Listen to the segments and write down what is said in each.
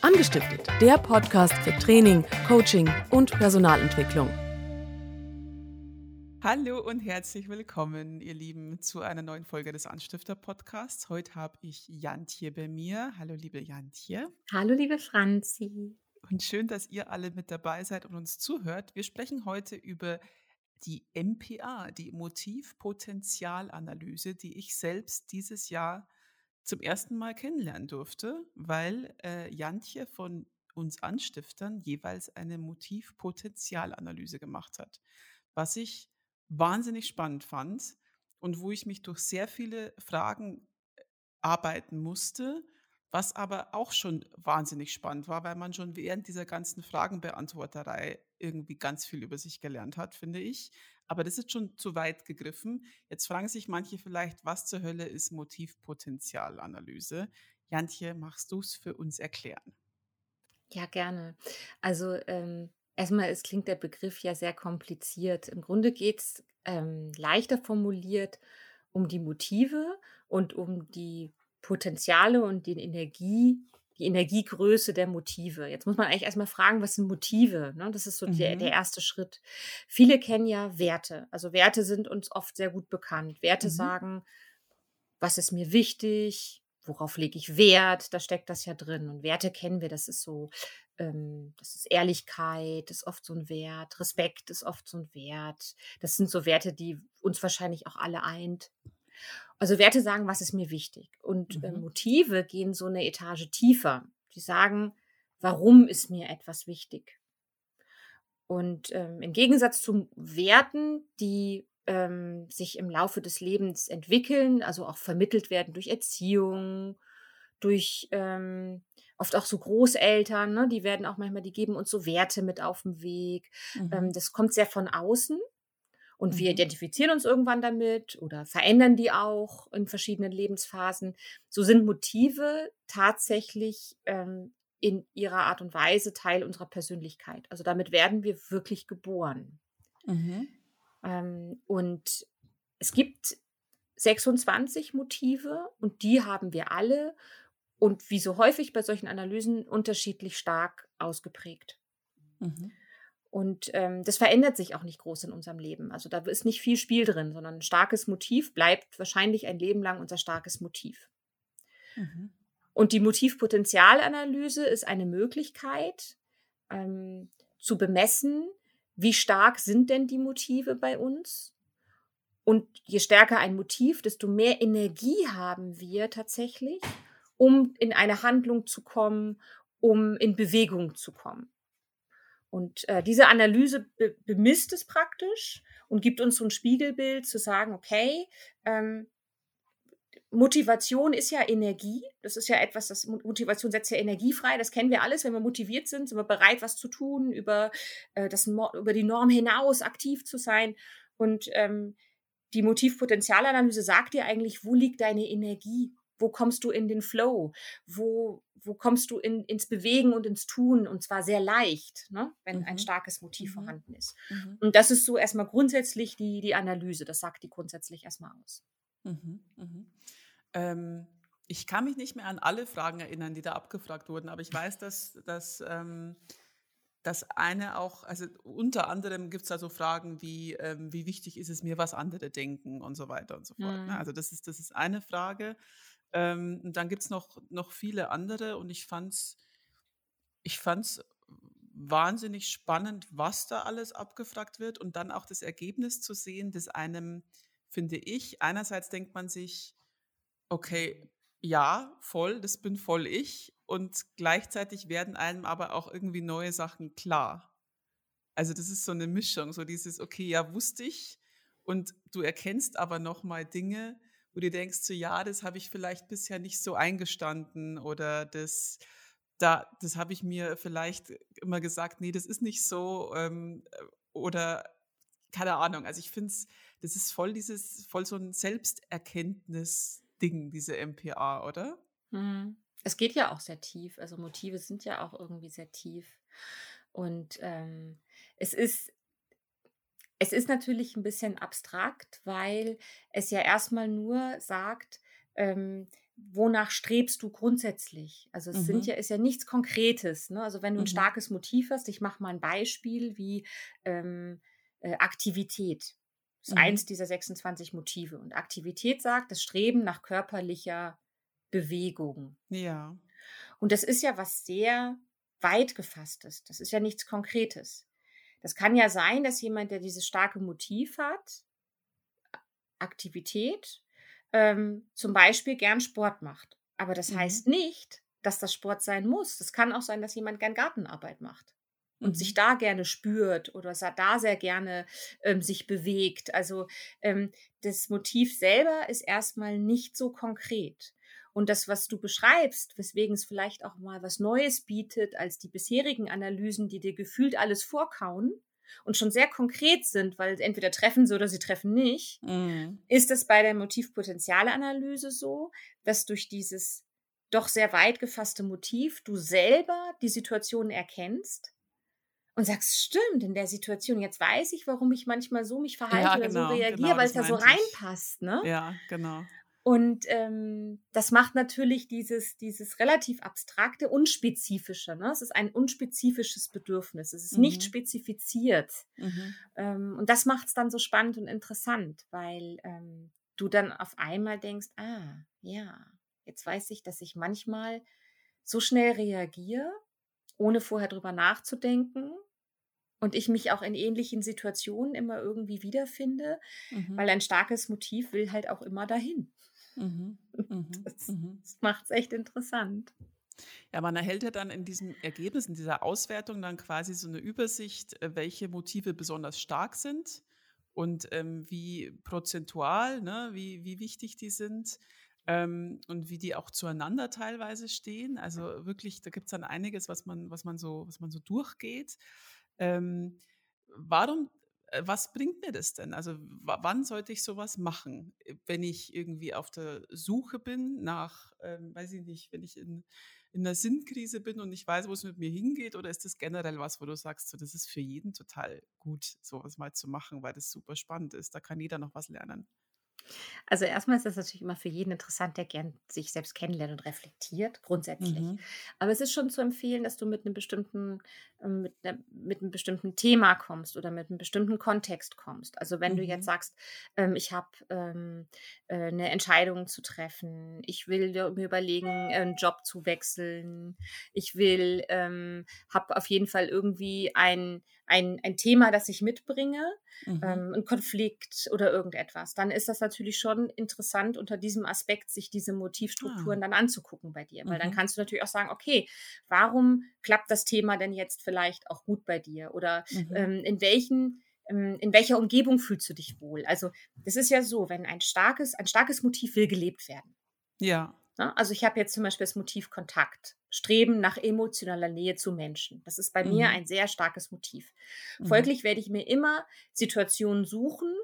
Angestiftet, der Podcast für Training, Coaching und Personalentwicklung. Hallo und herzlich willkommen, ihr Lieben, zu einer neuen Folge des Anstifter-Podcasts. Heute habe ich Jantje bei mir. Hallo, liebe Jantje. Hallo, liebe Franzi. Und schön, dass ihr alle mit dabei seid und uns zuhört. Wir sprechen heute über die MPA, die Motivpotenzialanalyse, die ich selbst dieses Jahr zum ersten Mal kennenlernen durfte, weil äh, Jantje von uns Anstiftern jeweils eine Motivpotenzialanalyse gemacht hat, was ich wahnsinnig spannend fand und wo ich mich durch sehr viele Fragen äh, arbeiten musste, was aber auch schon wahnsinnig spannend war, weil man schon während dieser ganzen Fragenbeantworterei irgendwie ganz viel über sich gelernt hat, finde ich. Aber das ist schon zu weit gegriffen. Jetzt fragen sich manche vielleicht, was zur Hölle ist Motivpotenzialanalyse? Jantje, machst du es für uns erklären? Ja, gerne. Also ähm, erstmal, es klingt der Begriff ja sehr kompliziert. Im Grunde geht es ähm, leichter formuliert um die Motive und um die Potenziale und die Energie, die Energiegröße der Motive. Jetzt muss man eigentlich erstmal fragen, was sind Motive? Ne? Das ist so mhm. der, der erste Schritt. Viele kennen ja Werte. Also Werte sind uns oft sehr gut bekannt. Werte mhm. sagen, was ist mir wichtig, worauf lege ich Wert, da steckt das ja drin. Und Werte kennen wir, das ist so, ähm, das ist Ehrlichkeit, ist oft so ein Wert, Respekt ist oft so ein Wert. Das sind so Werte, die uns wahrscheinlich auch alle eint. Also Werte sagen, was ist mir wichtig. Und äh, mhm. äh, Motive gehen so eine Etage tiefer. Die sagen, warum ist mir etwas wichtig? Und ähm, im Gegensatz zu Werten, die ähm, sich im Laufe des Lebens entwickeln, also auch vermittelt werden durch Erziehung, durch ähm, oft auch so Großeltern, ne, die werden auch manchmal, die geben uns so Werte mit auf den Weg. Mhm. Ähm, das kommt sehr von außen. Und wir mhm. identifizieren uns irgendwann damit oder verändern die auch in verschiedenen Lebensphasen. So sind Motive tatsächlich ähm, in ihrer Art und Weise Teil unserer Persönlichkeit. Also damit werden wir wirklich geboren. Mhm. Ähm, und es gibt 26 Motive und die haben wir alle und wie so häufig bei solchen Analysen unterschiedlich stark ausgeprägt. Mhm. Und ähm, das verändert sich auch nicht groß in unserem Leben. Also da ist nicht viel Spiel drin, sondern ein starkes Motiv bleibt wahrscheinlich ein Leben lang unser starkes Motiv. Mhm. Und die Motivpotenzialanalyse ist eine Möglichkeit ähm, zu bemessen, wie stark sind denn die Motive bei uns? Und je stärker ein Motiv, desto mehr Energie haben wir tatsächlich, um in eine Handlung zu kommen, um in Bewegung zu kommen. Und äh, diese Analyse be bemisst es praktisch und gibt uns so ein Spiegelbild zu sagen, okay, ähm, Motivation ist ja Energie. Das ist ja etwas, das Motivation setzt ja Energie frei. Das kennen wir alles. Wenn wir motiviert sind, sind wir bereit, was zu tun, über, äh, das, über die Norm hinaus aktiv zu sein. Und ähm, die Motivpotenzialanalyse sagt dir eigentlich, wo liegt deine Energie? Wo kommst du in den Flow? Wo, wo kommst du in, ins Bewegen und ins Tun? Und zwar sehr leicht, ne? wenn mhm. ein starkes Motiv mhm. vorhanden ist. Mhm. Und das ist so erstmal grundsätzlich die, die Analyse. Das sagt die grundsätzlich erstmal aus. Mhm. Mhm. Ähm, ich kann mich nicht mehr an alle Fragen erinnern, die da abgefragt wurden, aber ich weiß, dass, dass ähm, das eine auch, also unter anderem gibt es da so Fragen wie, ähm, wie wichtig ist es mir, was andere denken und so weiter und so fort. Ne? Mhm. Also das ist, das ist eine Frage. Ähm, und dann gibt es noch, noch viele andere und ich fand es ich fand's wahnsinnig spannend, was da alles abgefragt wird und dann auch das Ergebnis zu sehen, das einem, finde ich, einerseits denkt man sich, okay, ja, voll, das bin voll ich und gleichzeitig werden einem aber auch irgendwie neue Sachen klar. Also das ist so eine Mischung, so dieses, okay, ja, wusste ich und du erkennst aber nochmal Dinge, wo du denkst, so ja, das habe ich vielleicht bisher nicht so eingestanden oder das, da, das habe ich mir vielleicht immer gesagt, nee, das ist nicht so ähm, oder keine Ahnung. Also ich finde es, das ist voll dieses, voll so ein Selbsterkenntnis-Ding, diese MPA, oder? Mhm. Es geht ja auch sehr tief. Also Motive sind ja auch irgendwie sehr tief. Und ähm, es ist es ist natürlich ein bisschen abstrakt, weil es ja erstmal nur sagt, ähm, wonach strebst du grundsätzlich? Also es sind Mhm. ja, ist ja nichts Konkretes. Ne? Also wenn du ein Mhm. starkes Motiv hast, ich mache mal ein Beispiel wie ähm, äh, Aktivität. Das ist Mhm. eins dieser 26 Motive. Und Aktivität sagt das Streben nach körperlicher Bewegung. Ja. Und das ist ja was sehr weit gefasstes. Das ist ja nichts Konkretes. Das kann ja sein, dass jemand, der dieses starke Motiv hat, Aktivität, ähm, zum Beispiel gern Sport macht. Aber das Mhm. heißt nicht, dass das Sport sein muss. Das kann auch sein, dass jemand gern Gartenarbeit macht und sich Mhm. da gerne spürt oder da sehr gerne ähm, sich bewegt. Also ähm, das Motiv selber ist erstmal nicht so konkret. Und das, was du beschreibst, weswegen es vielleicht auch mal was Neues bietet als die bisherigen Analysen, die dir gefühlt alles vorkauen und schon sehr konkret sind, weil entweder treffen sie oder sie treffen nicht, Mhm. ist es bei der Motivpotenzialanalyse so, dass durch dieses doch sehr weit gefasste Motiv du selber die Situation erkennst und sagst, stimmt, in der Situation, jetzt weiß ich, warum ich manchmal so mich verhalte Ja, oder so genau, reagiere, genau, weil es da so reinpasst, ne? Ja, genau. Und ähm, das macht natürlich dieses, dieses relativ abstrakte unspezifische. Ne? Es ist ein unspezifisches Bedürfnis. Es ist nicht Mhm. spezifiziert. Mhm. Ähm, und das macht es dann so spannend und interessant, weil ähm, du dann auf einmal denkst, ah, ja, jetzt weiß ich, dass ich manchmal so schnell reagiere, ohne vorher drüber nachzudenken. Und ich mich auch in ähnlichen Situationen immer irgendwie wiederfinde, Mhm. weil ein starkes Motiv will halt auch immer dahin. Mhm. Mhm. Das, Mhm. das macht es echt interessant. Ja, man erhält ja dann in diesem Ergebnis, in dieser Auswertung dann quasi so eine Übersicht, äh, welche Motive besonders stark sind und ähm, wie prozentual, ne, wie, wie wichtig die sind ähm, und wie die auch zueinander teilweise stehen. Also wirklich, da gibt es dann einiges, was man, was man so, was man so durchgeht. Ähm, warum, was bringt mir das denn? Also wa- wann sollte ich sowas machen, äh, wenn ich irgendwie auf der Suche bin nach, ähm, weiß ich nicht, wenn ich in, in einer Sinnkrise bin und nicht weiß, wo es mit mir hingeht, oder ist das generell was, wo du sagst, so, das ist für jeden total gut, sowas mal zu machen, weil das super spannend ist. Da kann jeder noch was lernen. Also erstmal ist das natürlich immer für jeden interessant, der gern sich selbst kennenlernt und reflektiert, grundsätzlich. Mhm. Aber es ist schon zu empfehlen, dass du mit einem bestimmten, ähm, mit, einer, mit einem bestimmten Thema kommst oder mit einem bestimmten Kontext kommst. Also wenn du jetzt Mhm. sagst, ähm, ich habe ähm, äh, eine Entscheidung zu treffen, ich will mir überlegen, einen Job zu wechseln, ich will, ähm, habe auf jeden Fall irgendwie ein, ein, ein Thema, das ich mitbringe, Mhm. ähm, ein Konflikt oder irgendetwas, dann ist das natürlich schon interessant, unter diesem Aspekt sich diese Motivstrukturen Ah. dann anzugucken bei dir. Weil dann Mhm. kannst du natürlich auch sagen, okay, warum klappt das Thema denn jetzt vielleicht auch gut bei dir? Oder Mhm. ähm, in welchen ähm, in welcher Umgebung fühlst du dich wohl? Also das ist ja so, wenn ein starkes, ein starkes Motiv will gelebt werden. Ja. Ne? Also ich habe jetzt zum Beispiel das Motiv Kontakt, Streben nach emotionaler Nähe zu Menschen. Das ist bei mir Mhm. ein sehr starkes Motiv. Mhm. Folglich werde ich mir immer Situationen suchen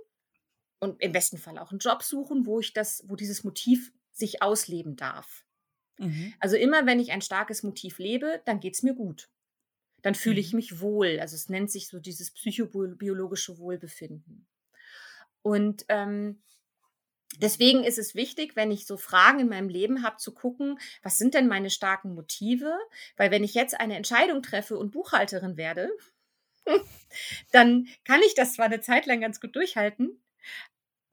und im besten Fall auch einen Job suchen, wo ich das, wo dieses Motiv sich ausleben darf. Mhm. Also immer, wenn ich ein starkes Motiv lebe, dann geht es mir gut. Dann fühle ich Mhm. mich wohl. Also es nennt sich so dieses psychobiologische Wohlbefinden. Und ähm, deswegen ist es wichtig, wenn ich so Fragen in meinem Leben habe, zu gucken, was sind denn meine starken Motive? Weil wenn ich jetzt eine Entscheidung treffe und Buchhalterin werde, dann kann ich das zwar eine Zeit lang ganz gut durchhalten.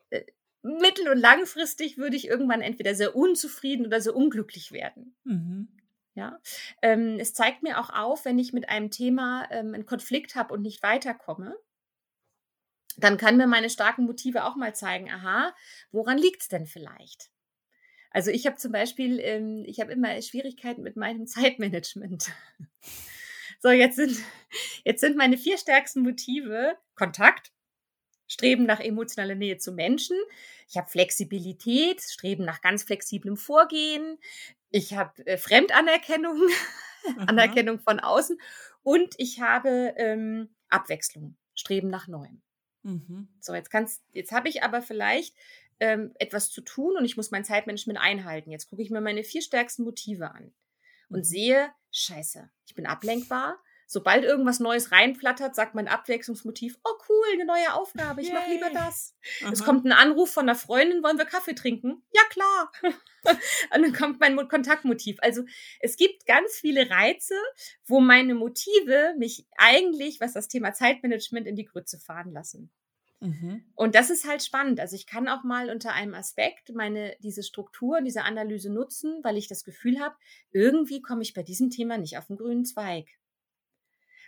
äh, Mittel- und langfristig würde ich irgendwann entweder sehr unzufrieden oder sehr unglücklich werden. Mhm. Ja, ähm, es zeigt mir auch auf, wenn ich mit einem Thema ähm, einen Konflikt habe und nicht weiterkomme, dann kann mir meine starken Motive auch mal zeigen, aha, woran liegt es denn vielleicht? Also ich habe zum Beispiel, ähm, ich habe immer Schwierigkeiten mit meinem Zeitmanagement. So, jetzt sind, jetzt sind meine vier stärksten Motive Kontakt, Streben nach emotionaler Nähe zu Menschen. Ich habe Flexibilität, Streben nach ganz flexiblem Vorgehen. Ich habe äh, Fremdanerkennung, Aha. Anerkennung von außen. Und ich habe ähm, Abwechslung, Streben nach Neuem. Mhm. So, jetzt kannst, jetzt habe ich aber vielleicht ähm, etwas zu tun und ich muss mein Zeitmanagement einhalten. Jetzt gucke ich mir meine vier stärksten Motive an und Mhm. sehe, scheiße, ich bin ablenkbar. Sobald irgendwas Neues reinflattert, sagt mein Abwechslungsmotiv, oh cool, eine neue Aufgabe, ich mache lieber das. Aha. Es kommt ein Anruf von einer Freundin, wollen wir Kaffee trinken? Ja, klar. Und dann kommt mein Kontaktmotiv. Also es gibt ganz viele Reize, wo meine Motive mich eigentlich, was das Thema Zeitmanagement, in die Grütze fahren lassen. Mhm. Und das ist halt spannend. Also ich kann auch mal unter einem Aspekt meine diese Struktur, diese Analyse nutzen, weil ich das Gefühl habe, irgendwie komme ich bei diesem Thema nicht auf den grünen Zweig.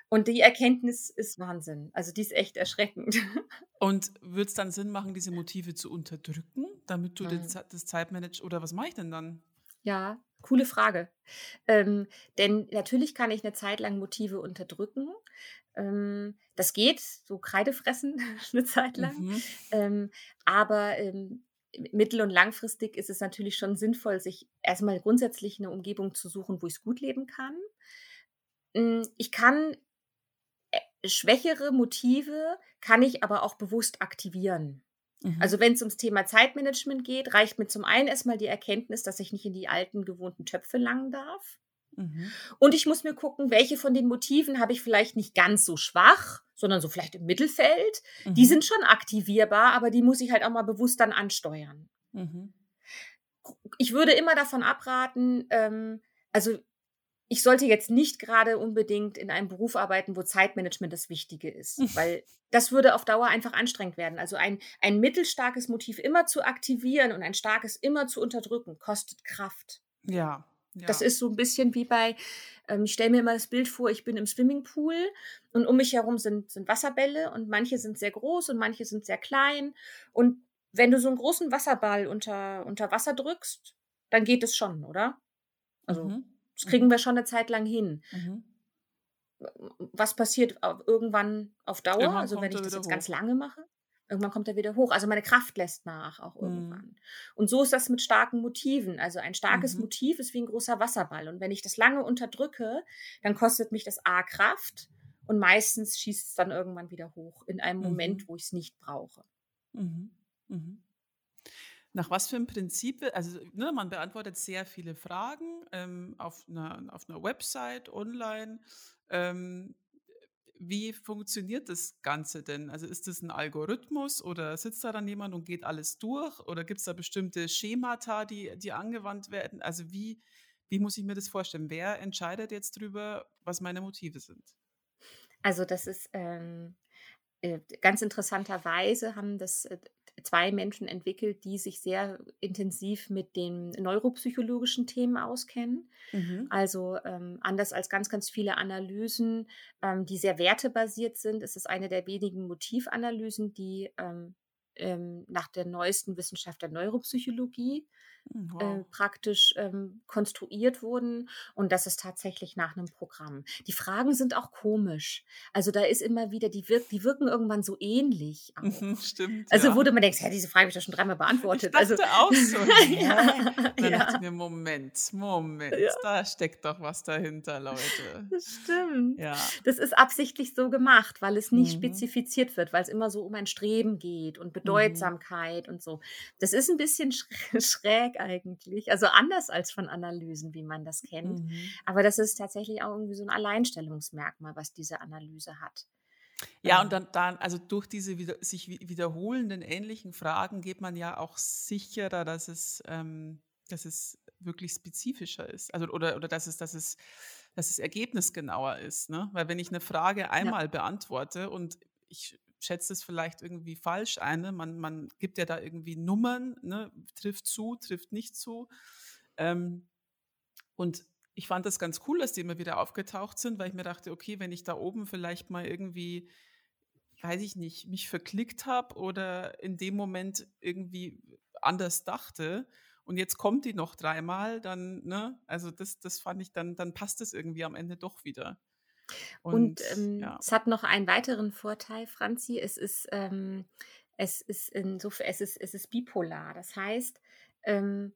Und die Erkenntnis ist Wahnsinn. Also die ist echt erschreckend. Und würde es dann Sinn machen, diese Motive zu unterdrücken, damit du mhm. das, Zeitmanagement oder was mache ich denn dann? Ja, coole Frage. Ähm, denn natürlich kann ich eine Zeit lang Motive unterdrücken. Ähm, das geht, so Kreide fressen eine Zeit lang. Mhm. Ähm, aber ähm, mittel- und langfristig ist es natürlich schon sinnvoll, sich erstmal grundsätzlich eine Umgebung zu suchen, wo ich es gut leben kann. Hm, ich kann schwächere Motive, kann ich aber auch bewusst aktivieren. Mhm. Also wenn es ums Thema Zeitmanagement geht, reicht mir zum einen erstmal die Erkenntnis, dass ich nicht in die alten gewohnten Töpfe langen darf. Mhm. Und ich muss mir gucken, welche von den Motiven habe ich vielleicht nicht ganz so schwach, sondern so vielleicht im Mittelfeld. Mhm. Die sind schon aktivierbar, aber die muss ich halt auch mal bewusst dann ansteuern. Mhm. Ich würde immer davon abraten, ähm, also ich sollte jetzt nicht gerade unbedingt in einem Beruf arbeiten, wo Zeitmanagement das Wichtige ist, weil das würde auf Dauer einfach anstrengend werden. Also ein, ein mittelstarkes Motiv immer zu aktivieren und ein starkes immer zu unterdrücken, kostet Kraft. Ja. ja. Das ist so ein bisschen wie bei, ähm, ich stelle mir immer das Bild vor, ich bin im Swimmingpool und um mich herum sind, sind Wasserbälle und manche sind sehr groß und manche sind sehr klein. Und wenn du so einen großen Wasserball unter, unter Wasser drückst, dann geht es schon, oder? Also mhm. Das kriegen wir schon eine Zeit lang hin. Mhm. Was passiert irgendwann auf Dauer? Irgendwann also wenn ich das jetzt hoch. ganz lange mache? Irgendwann kommt er wieder hoch. Also meine Kraft lässt nach auch mhm. irgendwann. Mhm. Und so ist das mit starken Motiven. Also ein starkes mhm. Motiv ist wie ein großer Wasserball. Und wenn ich das lange unterdrücke, dann kostet mich das A Kraft und meistens schießt es dann irgendwann wieder hoch in einem Moment, mhm. wo ich es nicht brauche. Mhm. Nach was für einem Prinzip, also ne, man beantwortet sehr viele Fragen ähm, auf, einer, auf einer Website, online. Ähm, wie funktioniert das Ganze denn? Also ist das ein Algorithmus oder sitzt da dann jemand und geht alles durch? Oder gibt es da bestimmte Schemata, die, die angewandt werden? Also wie, wie muss ich mir das vorstellen? Wer entscheidet jetzt darüber, was meine Motive sind? Also das ist ähm, äh, ganz interessanterweise haben das äh, zwei Menschen entwickelt, die sich sehr intensiv mit den neuropsychologischen Themen auskennen. Mhm. Also ähm, anders als ganz, ganz viele Analysen, ähm, die sehr wertebasiert sind, ist es eine der wenigen Motivanalysen, die ähm, ähm nach der neuesten Wissenschaft der Neuropsychologie wow. äh, praktisch ähm, konstruiert wurden. Und das ist tatsächlich nach einem Programm. Die Fragen sind auch komisch. Also da ist immer wieder, die, wirk die wirken irgendwann so ähnlich. Auch. Stimmt. Also ja. wo du mir denkst, ja, diese Frage habe ich doch schon dreimal beantwortet. Ich also also, auch so. ja. Dann ja. dachte ich mir, Moment, Moment, ja. da steckt doch was dahinter, Leute. Das stimmt. Ja. Das ist absichtlich so gemacht, weil es nicht mhm. spezifiziert wird, weil es immer so um ein Streben geht und mhm. Bedeutsamkeit mhm. und so. Das ist ein bisschen schräg Feedback eigentlich. Also anders als von Analysen, wie man das kennt. Mhm. Aber das ist tatsächlich auch irgendwie so ein Alleinstellungsmerkmal, was diese Analyse hat. Ja, und ähm. dann, dann, also durch diese wieder, sich wiederholenden ähnlichen Fragen geht man ja auch sicherer, dass es, ähm, dass es wirklich spezifischer ist. Also, oder, oder dass es, dass es, dass es ergebnisgenauer ist. Ne? Weil wenn ich eine Frage einmal ja. beantworte und ich schätzt es vielleicht irgendwie falsch ein. Ne? Man, man gibt ja da irgendwie Nummern, ne? trifft zu, trifft nicht zu. Ähm, und ich fand das ganz cool, dass die immer wieder aufgetaucht sind, weil ich mir dachte, okay, wenn ich da oben vielleicht mal irgendwie, weiß ich nicht, mich verklickt habe oder in dem Moment irgendwie anders dachte und jetzt kommt die noch dreimal, dann, ne, also das, das fand ich, dann, dann passt es irgendwie am Ende doch wieder. Und, Und ähm, ja. es hat noch einen weiteren Vorteil, Franzi. Es ist, ähm, es ist insofern, es ist, es ist bipolar. Das heißt, ähm,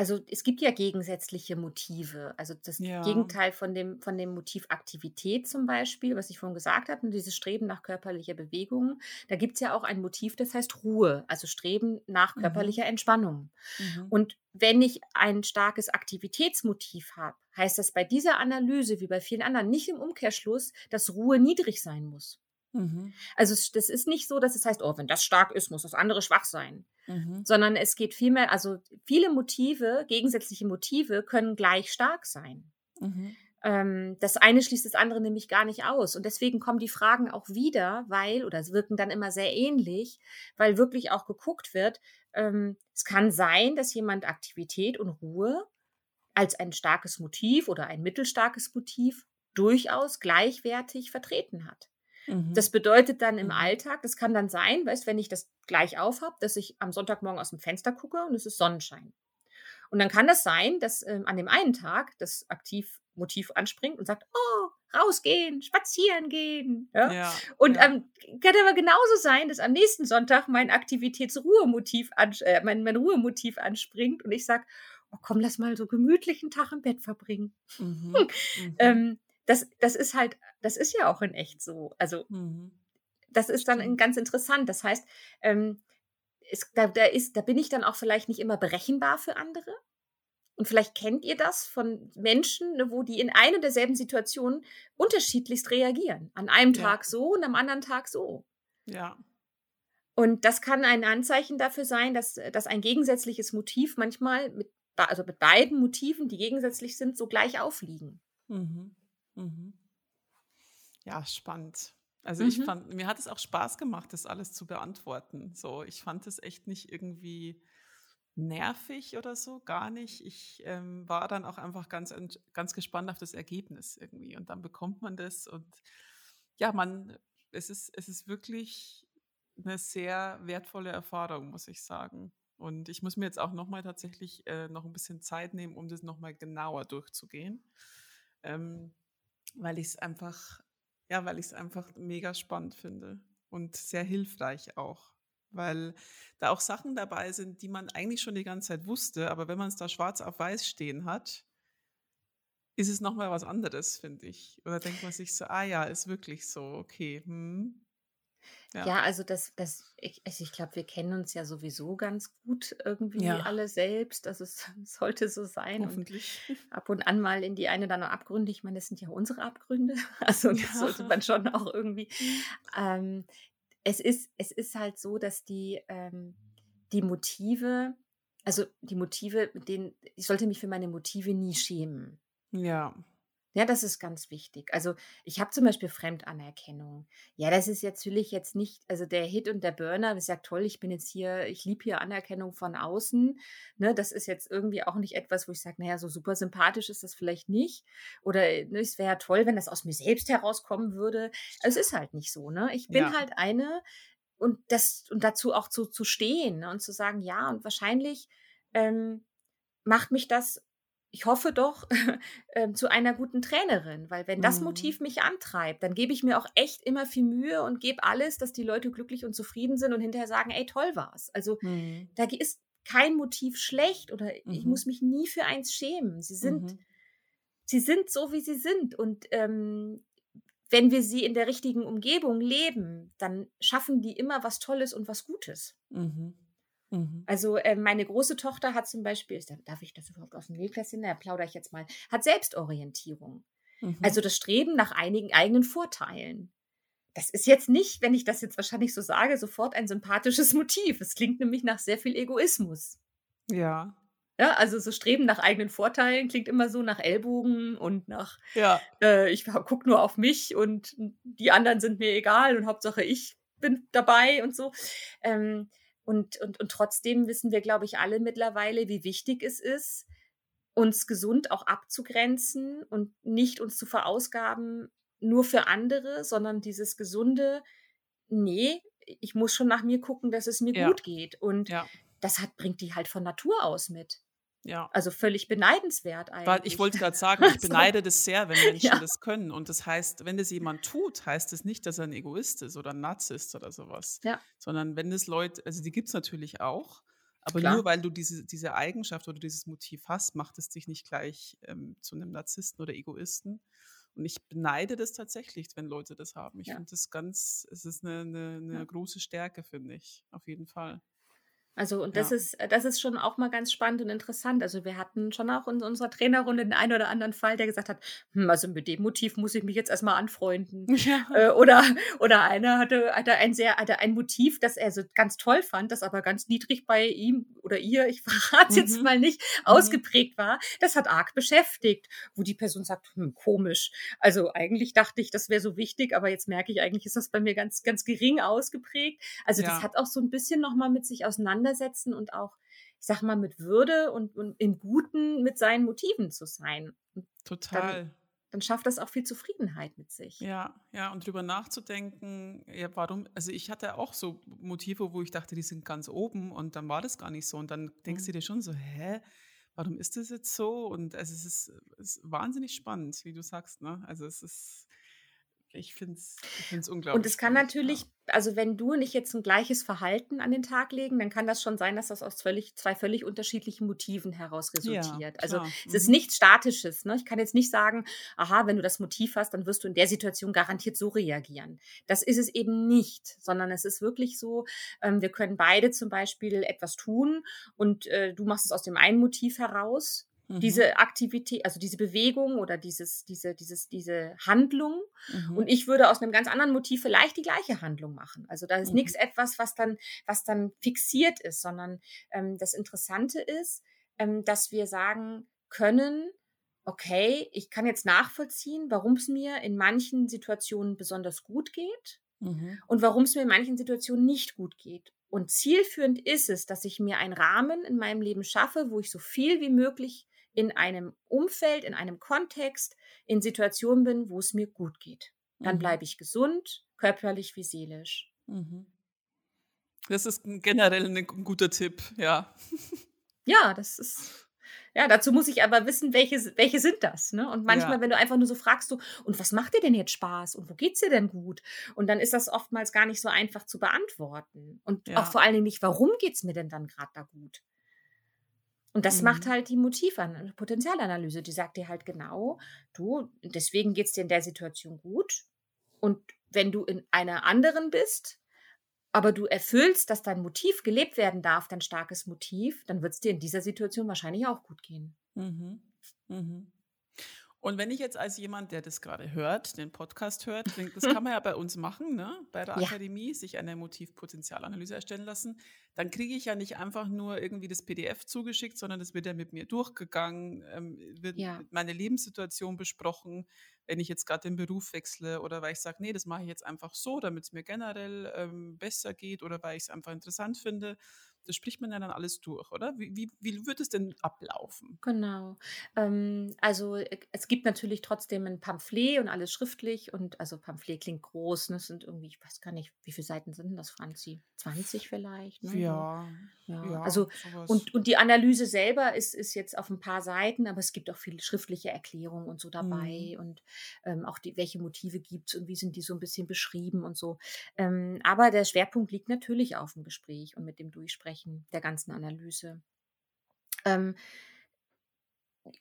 also es gibt ja gegensätzliche Motive. Also das Ja. Gegenteil von dem, von dem Motiv Aktivität zum Beispiel, was ich vorhin gesagt habe, und dieses Streben nach körperlicher Bewegung. Da gibt es ja auch ein Motiv, das heißt Ruhe, also Streben nach Mhm. körperlicher Entspannung. Mhm. Und wenn ich ein starkes Aktivitätsmotiv habe, heißt das bei dieser Analyse wie bei vielen anderen nicht im Umkehrschluss, dass Ruhe niedrig sein muss. Mhm. Also es, das ist nicht so, dass es heißt, oh, wenn das stark ist, muss das andere schwach sein Mhm. sondern es geht vielmehr, also viele Motive, gegensätzliche Motive können gleich stark sein. Mhm. Ähm, das eine schließt das andere nämlich gar nicht aus. Und deswegen kommen die Fragen auch wieder, weil, oder es wirken dann immer sehr ähnlich, weil wirklich auch geguckt wird, ähm, es kann sein, dass jemand Aktivität und Ruhe als ein starkes Motiv oder ein mittelstarkes Motiv durchaus gleichwertig vertreten hat. Mhm. Das bedeutet dann im Mhm. Alltag, das kann dann sein, weißt, wenn ich das gleich aufhab, dass ich am Sonntagmorgen aus dem Fenster gucke und es ist Sonnenschein. Und dann kann das sein, dass ähm, an dem einen Tag das Aktivmotiv anspringt und sagt, oh, rausgehen, spazieren gehen. Ja? ja. Und ja. ähm, kann aber genauso sein, dass am nächsten Sonntag mein Aktivitätsruhemotiv, äh, mein, mein Ruhemotiv anspringt und ich sage, oh komm, lass mal so gemütlich einen Tag im Bett verbringen. Mhm. Mhm. Ähm, das, das ist halt, das ist ja auch in echt so. Also Mhm. das ist dann ganz interessant. Das heißt, ähm, es, da, da, ist, da bin ich dann auch vielleicht nicht immer berechenbar für andere. Und vielleicht kennt ihr das von Menschen, ne, wo die in einer und derselben Situation unterschiedlichst reagieren. An einem Ja. Tag so und am anderen Tag so. Ja. Und das kann ein Anzeichen dafür sein, dass, dass ein gegensätzliches Motiv manchmal mit, also mit beiden Motiven, die gegensätzlich sind, so gleich aufliegen. Mhm. Mhm. Ja, spannend. Also ich Mhm. fand, mir hat es auch Spaß gemacht, das alles zu beantworten. So, ich fand es echt nicht irgendwie nervig oder so, gar nicht. Ich ähm, war dann auch einfach ganz, ganz gespannt auf das Ergebnis irgendwie. Und dann bekommt man das und ja, man, es ist, es ist wirklich eine sehr wertvolle Erfahrung, muss ich sagen. Und ich muss mir jetzt auch nochmal tatsächlich äh, noch ein bisschen Zeit nehmen, um das nochmal genauer durchzugehen. Ähm, weil ich es einfach, ja, weil ich es einfach mega spannend finde und sehr hilfreich auch. Weil da auch Sachen dabei sind, die man eigentlich schon die ganze Zeit wusste, aber wenn man es da schwarz auf weiß stehen hat, ist es nochmal was anderes, finde ich. Oder denkt man sich so, ah ja, ist wirklich so, okay. Hm. Ja, Ja. also das, das, ich, also ich glaube, wir kennen uns ja sowieso ganz gut irgendwie Ja. alle selbst. Also es sollte so sein. Und Hoffentlich. ab und an mal in die eine oder andere Abgründe. Ich meine, das sind ja unsere Abgründe. Also das Ja. sollte man schon auch irgendwie. Ähm, es, ist, es ist halt so, dass die, ähm, die Motive, also die Motive, mit denen, ich sollte mich für meine Motive nie schämen. Ja. Ja, das ist ganz wichtig. Also ich habe zum Beispiel Fremdanerkennung. Ja, das ist jetzt natürlich jetzt nicht, also der Hit und der Burner, das sagt toll, ich bin jetzt hier, ich liebe hier Anerkennung von außen. Ne, das ist jetzt irgendwie auch nicht etwas, wo ich sage, naja, so super sympathisch ist das vielleicht nicht. Oder ne, es wäre ja toll, wenn das aus mir selbst herauskommen würde. Also es ist halt nicht so, ne? Ich bin Ja. halt eine und das und dazu auch zu, zu stehen ne? und zu sagen, ja, und wahrscheinlich ähm, macht mich das ich hoffe doch, ähm, zu einer guten Trainerin, weil wenn das Mhm. Motiv mich antreibt, dann gebe ich mir auch echt immer viel Mühe und gebe alles, dass die Leute glücklich und zufrieden sind und hinterher sagen, ey, toll war's. Also Mhm. da ist kein Motiv schlecht oder ich Mhm. muss mich nie für eins schämen. Sie sind, Mhm. sie sind so, wie sie sind und ähm, wenn wir sie in der richtigen Umgebung leben, dann schaffen die immer was Tolles und was Gutes. Mhm. Mhm. Also äh, meine große Tochter hat zum Beispiel, darf ich das überhaupt aus dem Nähkästchen? Da plaudere ich jetzt mal, hat Selbstorientierung. Mhm. Also das Streben nach einigen eigenen Vorteilen. Das ist jetzt nicht, wenn ich das jetzt wahrscheinlich so sage, sofort ein sympathisches Motiv. Es klingt nämlich nach sehr viel Egoismus. ja. Ja, also so Streben nach eigenen Vorteilen klingt immer so nach Ellbogen und nach, Ja. äh, ich gucke nur auf mich und die anderen sind mir egal und Hauptsache ich bin dabei und so. Ähm, und, und, und trotzdem wissen wir, glaube ich, alle mittlerweile, wie wichtig es ist, uns gesund auch abzugrenzen und nicht uns zu verausgaben nur für andere, sondern dieses gesunde, nee, ich muss schon nach mir gucken, dass es mir Ja. gut geht. Und Ja. das hat, bringt die halt von Natur aus mit. Ja. Also völlig beneidenswert eigentlich. Ich wollte gerade sagen, ich Also, beneide das sehr, wenn Menschen Ja. das können. Und das heißt, wenn das jemand tut, heißt das nicht, dass er ein Egoist ist oder ein Narzisst oder sowas. Ja. Sondern wenn das Leute, also die gibt es natürlich auch, Aber Klar. nur weil du diese, diese Eigenschaft oder dieses Motiv hast, macht es dich nicht gleich ähm, zu einem Narzissten oder Egoisten. Und ich beneide das tatsächlich, wenn Leute das haben. Ich Ja. finde das ganz, es ist eine, eine, eine große Stärke, finde ich, auf jeden Fall. Also, und das Ja. ist, das ist schon auch mal ganz spannend und interessant. Also, wir hatten schon auch in unserer Trainerrunde den einen oder anderen Fall, der gesagt hat, hm, also mit dem Motiv muss ich mich jetzt erstmal anfreunden. Ja. Äh, oder, oder einer hatte, hatte ein sehr, hatte ein Motiv, das er so ganz toll fand, das aber ganz niedrig bei ihm oder ihr, ich verrate jetzt Mhm. mal nicht, ausgeprägt war. Das hat arg beschäftigt, wo die Person sagt, hm, komisch. Also eigentlich dachte ich, das wäre so wichtig, aber jetzt merke ich, eigentlich ist das bei mir ganz, ganz gering ausgeprägt. Also das Ja. hat auch so ein bisschen nochmal mit sich auseinandersetzen und auch, ich sag mal, mit Würde und, und im Guten mit seinen Motiven zu sein. Total. dann schafft das auch viel Zufriedenheit mit sich. Ja, ja, und drüber nachzudenken, ja, warum, also ich hatte auch so Motive, wo ich dachte, die sind ganz oben und dann war das gar nicht so. Und dann denkst du Mhm. dir schon so, hä, warum ist das jetzt so? Und also es ist, es ist wahnsinnig spannend, wie du sagst, ne? Also es ist, ich finde es ich find's unglaublich. Und es kann natürlich, also wenn du nicht jetzt ein gleiches Verhalten an den Tag legen, dann kann das schon sein, dass das aus völlig, zwei völlig unterschiedlichen Motiven heraus Ja, resultiert. also klar. es ist Mhm. nichts Statisches. Ne? Ich kann jetzt nicht sagen, aha, wenn du das Motiv hast, dann wirst du in der Situation garantiert so reagieren. Das ist es eben nicht, sondern es ist wirklich so, ähm, wir können beide zum Beispiel etwas tun und äh, du machst es aus dem einen Motiv heraus Mhm. diese Aktivität, also diese Bewegung oder dieses, diese, dieses, diese Handlung. Mhm. Und ich würde aus einem ganz anderen Motiv vielleicht die gleiche Handlung machen. Also da ist Mhm. nichts etwas, was dann, was dann fixiert ist, sondern ähm, das Interessante ist, ähm, dass wir sagen können, okay, ich kann jetzt nachvollziehen, warum es mir in manchen Situationen besonders gut geht Mhm. und warum es mir in manchen Situationen nicht gut geht. Und zielführend ist es, dass ich mir einen Rahmen in meinem Leben schaffe, wo ich so viel wie möglich in einem Umfeld, in einem Kontext, in Situationen bin, wo es mir gut geht. Dann Mhm. bleibe ich gesund, körperlich wie seelisch. Mhm. Das ist generell ein guter Tipp, ja. Ja, das ist. Ja, dazu muss ich aber wissen, welche, welche sind das. Ne? Und manchmal, Ja. wenn du einfach nur so fragst, so, und was macht dir denn jetzt Spaß? Und wo geht's dir denn gut? Und dann ist das oftmals gar nicht so einfach zu beantworten. Und Ja. auch vor allen Dingen nicht, warum geht's mir denn dann gerade da gut? Und das macht Mhm. halt die Motivan Potenzialanalyse. Die sagt dir halt genau, du, deswegen geht's dir in der Situation gut. Und wenn du in einer anderen bist, aber du erfüllst, dass dein Motiv gelebt werden darf, dein starkes Motiv, dann wird es dir in dieser Situation wahrscheinlich auch gut gehen. Mhm. Mhm. Und wenn ich jetzt als jemand, der das gerade hört, den Podcast hört, das kann man ja bei uns machen, ne? bei der Ja. Akademie, sich eine Motivpotenzialanalyse erstellen lassen, dann kriege ich ja nicht einfach nur irgendwie das PDF zugeschickt, sondern das wird ja mit mir durchgegangen, ähm, wird Ja. meine Lebenssituation besprochen, wenn ich jetzt gerade den Beruf wechsle oder weil ich sage, nee, das mache ich jetzt einfach so, damit es mir generell ähm, besser geht oder weil ich es einfach interessant finde. Das spricht man ja dann alles durch, oder? Wie, wie, wie wird es denn ablaufen? Genau. Ähm, also äh, es gibt natürlich trotzdem ein Pamphlet und alles schriftlich und also Pamphlet klingt groß, ne? Es sind irgendwie, ich weiß gar nicht, wie viele Seiten sind das, Franzi? 20 vielleicht? Ne? Ja, Ja, ja, also sowas. und, und die Analyse selber ist, ist jetzt auf ein paar Seiten, aber es gibt auch viele schriftliche Erklärungen und so dabei Mhm. und ähm, auch die, welche Motive gibt es und wie sind die so ein bisschen beschrieben und so. Ähm, aber der Schwerpunkt liegt natürlich auf dem Gespräch und mit dem Durchsprechen der ganzen Analyse. Ähm,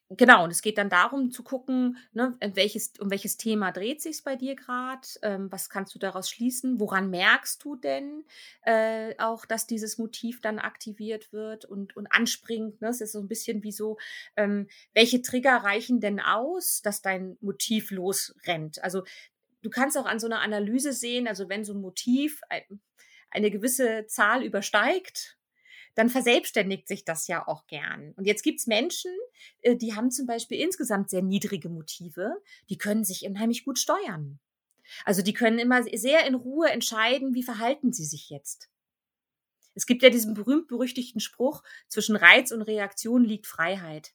Genau, und es geht dann darum zu gucken, ne, welches, um welches Thema dreht sich bei dir gerade, ähm, was kannst du daraus schließen, woran merkst du denn äh, auch, dass dieses Motiv dann aktiviert wird und, und anspringt. Ne? Es ist so ein bisschen wie so, ähm, welche Trigger reichen denn aus, dass dein Motiv losrennt? Also du kannst auch an so einer Analyse sehen, also wenn so ein Motiv ein, eine gewisse Zahl übersteigt, dann verselbstständigt sich das ja auch gern. Und jetzt gibt's Menschen, äh, die haben zum Beispiel insgesamt sehr niedrige Motive, die können sich unheimlich gut steuern. Also die können immer sehr in Ruhe entscheiden, wie verhalten sie sich jetzt. Es gibt ja diesen berühmt-berüchtigten Spruch, zwischen Reiz und Reaktion liegt Freiheit.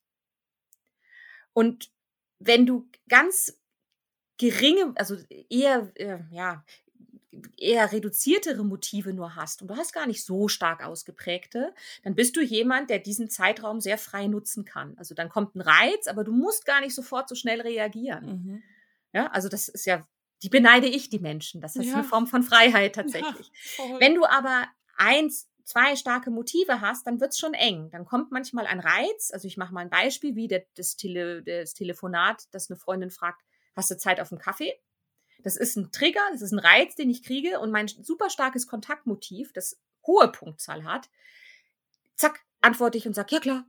Und wenn du ganz geringe, also eher, äh, ja, eher reduziertere Motive nur hast und du hast gar nicht so stark ausgeprägte, dann bist du jemand, der diesen Zeitraum sehr frei nutzen kann. Also dann kommt ein Reiz, aber du musst gar nicht sofort so schnell reagieren. Mhm. Ja, also das ist ja, die beneide ich die Menschen. Das ist Ja. eine Form von Freiheit tatsächlich. Ja. Wenn du aber eins zwei starke Motive hast, dann wird's schon eng. Dann kommt manchmal ein Reiz. Also ich mache mal ein Beispiel, wie der, das, Tele, das Telefonat, dass eine Freundin fragt, hast du Zeit auf einen Kaffee? Das ist ein Trigger, das ist ein Reiz, den ich kriege und mein super starkes Kontaktmotiv, das hohe Punktzahl hat, zack, antworte ich und sage, ja klar.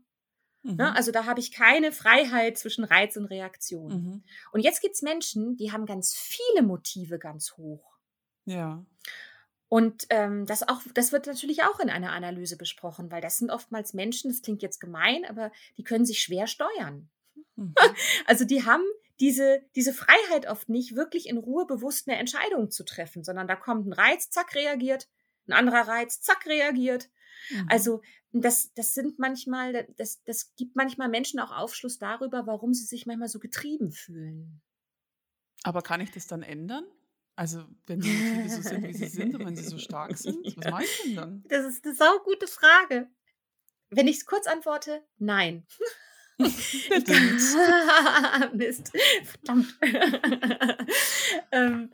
Ne? Mhm. Ne? Also da habe ich keine Freiheit zwischen Reiz und Reaktion. Mhm. Und jetzt gibt's Menschen, die haben ganz viele Motive ganz hoch. Ja. Und ähm, das, auch, das wird natürlich auch in einer Analyse besprochen, weil das sind oftmals Menschen, das klingt jetzt gemein, aber die können sich schwer steuern. Mhm. Also die haben diese, diese Freiheit oft nicht, wirklich in Ruhe bewusst eine Entscheidung zu treffen, sondern da kommt ein Reiz, zack, reagiert, ein anderer Reiz, zack, reagiert. Mhm. Also das, das sind manchmal, das, das gibt manchmal Menschen auch Aufschluss darüber, warum sie sich manchmal so getrieben fühlen. Aber kann ich das dann ändern? Also, wenn die Motive so sind, wie sie sind und wenn sie so stark sind, was mache ich denn dann? Das ist eine saugute Frage. Wenn ich es kurz antworte, nein. Mist. Verdammt. ähm,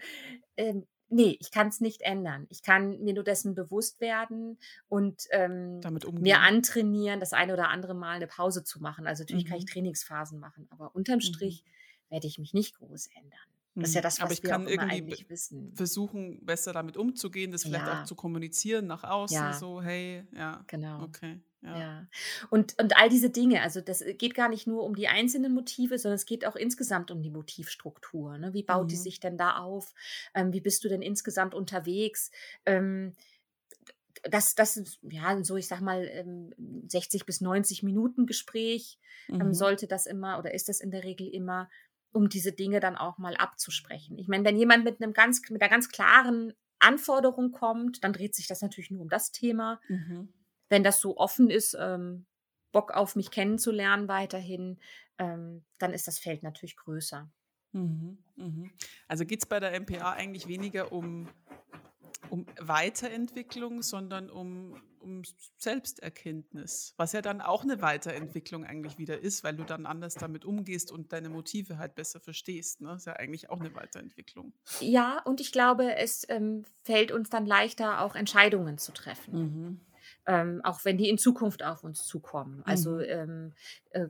ähm, nee, ich kann es nicht ändern. Ich kann mir nur dessen bewusst werden und ähm, mir antrainieren, das eine oder andere Mal eine Pause zu machen. Also natürlich mhm. kann ich mhm. Trainingsphasen machen, aber unterm mhm. Strich mhm. werde ich mich nicht groß ändern. Das ist ja hm, das, was Aber ich wir kann irgendwie wissen. versuchen, besser damit umzugehen, das vielleicht ja. auch zu kommunizieren nach außen, ja. so, hey, ja. Genau. Okay. Ja. ja. Und, und all diese Dinge, also das geht gar nicht nur um die einzelnen Motive, sondern es geht auch insgesamt um die Motivstruktur. Ne? Wie baut mhm. die sich denn da auf? Ähm, wie bist du denn insgesamt unterwegs? Ähm, das, das ist, ja, so ich sag mal, 60 ähm, bis 90 Minuten Gespräch ähm, mhm. sollte das immer oder ist das in der Regel immer um diese Dinge dann auch mal abzusprechen. Ich meine, wenn jemand mit einem ganz, mit einer ganz klaren Anforderung kommt, dann dreht sich das natürlich nur um das Thema. Mhm. Wenn das so offen ist, ähm, Bock auf mich kennenzulernen weiterhin, ähm, dann ist das Feld natürlich größer. Mhm. Mhm. Also geht es bei der MPA eigentlich weniger um um Weiterentwicklung, sondern um, um Selbsterkenntnis, was ja dann auch eine Weiterentwicklung eigentlich wieder ist, weil du dann anders damit umgehst und deine Motive halt besser verstehst. Ne? Das ist ja eigentlich auch eine Weiterentwicklung. Ja, und ich glaube, es ähm, fällt uns dann leichter, auch Entscheidungen zu treffen. Mhm ähm, auch wenn die in Zukunft auf uns zukommen. Also mhm. ähm, äh,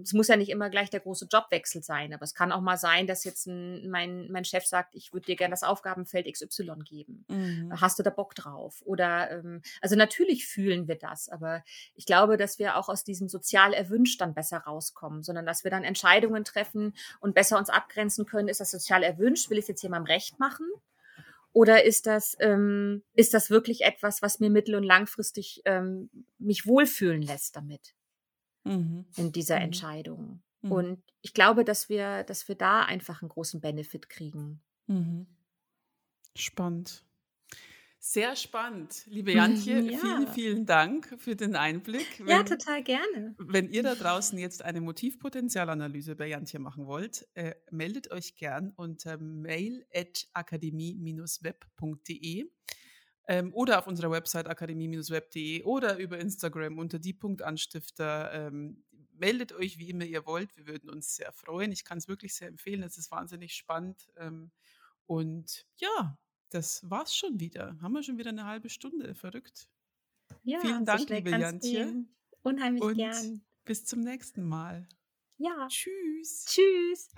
es muss ja nicht immer gleich der große Jobwechsel sein, aber es kann auch mal sein, dass jetzt ein, mein, mein Chef sagt, ich würde dir gerne das Aufgabenfeld XY geben. Mhm. Hast du da Bock drauf? Oder ähm, also natürlich fühlen wir das, aber ich glaube, dass wir auch aus diesem sozial erwünscht dann besser rauskommen, sondern dass wir dann Entscheidungen treffen und besser uns abgrenzen können, ist das sozial erwünscht, will ich es jetzt jemandem recht machen? Oder ist das, ähm, ist das wirklich etwas, was mir mittel- und langfristig ähm, mich wohlfühlen lässt damit? Mhm. In dieser mhm. Entscheidung. Mhm. Und ich glaube, dass wir, dass wir da einfach einen großen Benefit kriegen. Mhm. Spannend. Sehr spannend, liebe Jantje. Ja. Vielen, vielen Dank für den Einblick. Wenn, ja, total gerne. Wenn ihr da draußen jetzt eine Motivpotenzialanalyse bei Jantje machen wollt, äh, meldet euch gern unter mail.akademie-web.de ähm, oder auf unserer Website akademie-web.de oder über Instagram unter die.anstifter. Ähm, meldet euch, wie immer ihr wollt. Wir würden uns sehr freuen. Ich kann es wirklich sehr empfehlen. Es ist wahnsinnig spannend. Ähm, und ja, das war's schon wieder. Haben wir schon wieder eine halbe Stunde. Verrückt. Ja, Vielen Dank, liebe Jantje. Unheimlich Und gern. Bis zum nächsten Mal. Ja. Tschüss. Tschüss.